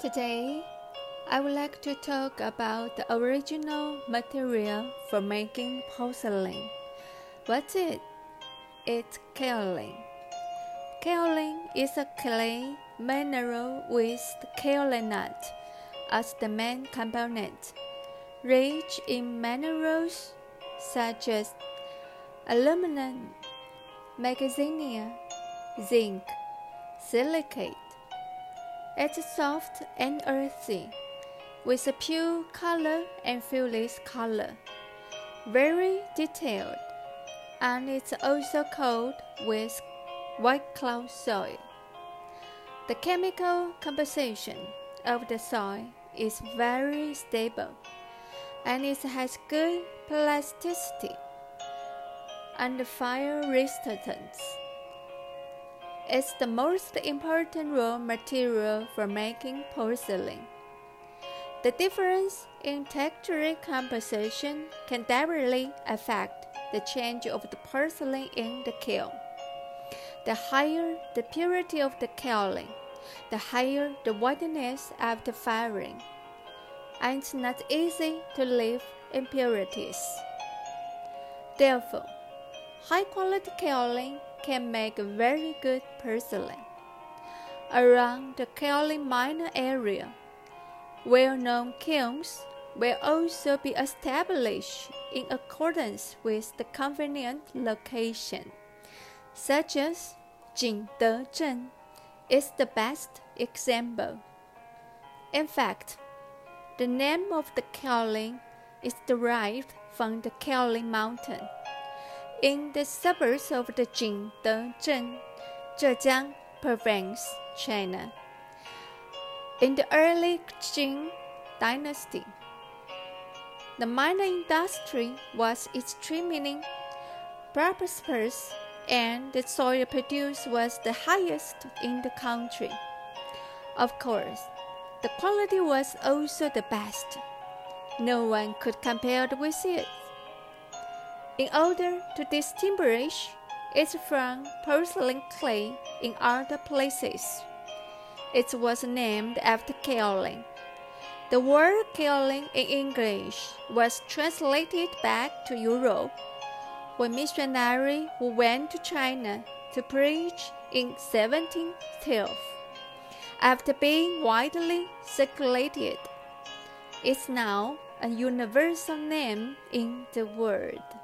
Today, I would like to talk about the original material for making porcelain. What's it? It's kaolin. Kaolin is a clay mineral with kaolinite as the main component, rich in minerals such as aluminum, magnesia, zinc, silicate. It's soft and earthy, with a pure color and fearless color, very detailed, and it's also coated with white clay soil. The chemical composition of the soil is very stable, and it has good plasticity and fire resistance. It's the most important raw material for making porcelain. The difference in texture composition can directly affect the change of the porcelain in the kiln. The higher the purity of the kaolin, the higher the whiteness after firing. And it's not easy to leave impurities. Therefore, high quality kaolin can make very good porcelain. Around the kaolin mine area, well-known kilns will also be established in accordance with the convenient location, such as Jingdezhen is the best example. In fact, the name of the kaolin is derived from the Kaolin Mountain in the suburbs of the Jingdezhen, Zhejiang province, China. In the early Qing dynasty, the mining industry was extremely prosperous and the soil produced was the highest in the country. Of course, the quality was also the best. No one could compare with it in order to distinguish it from porcelain clay in other places. It was named after kaolin. The word kaolin in English was translated back to Europe when missionaries who went to China to preach in 1712. After being widely circulated, it's now a universal name in the world.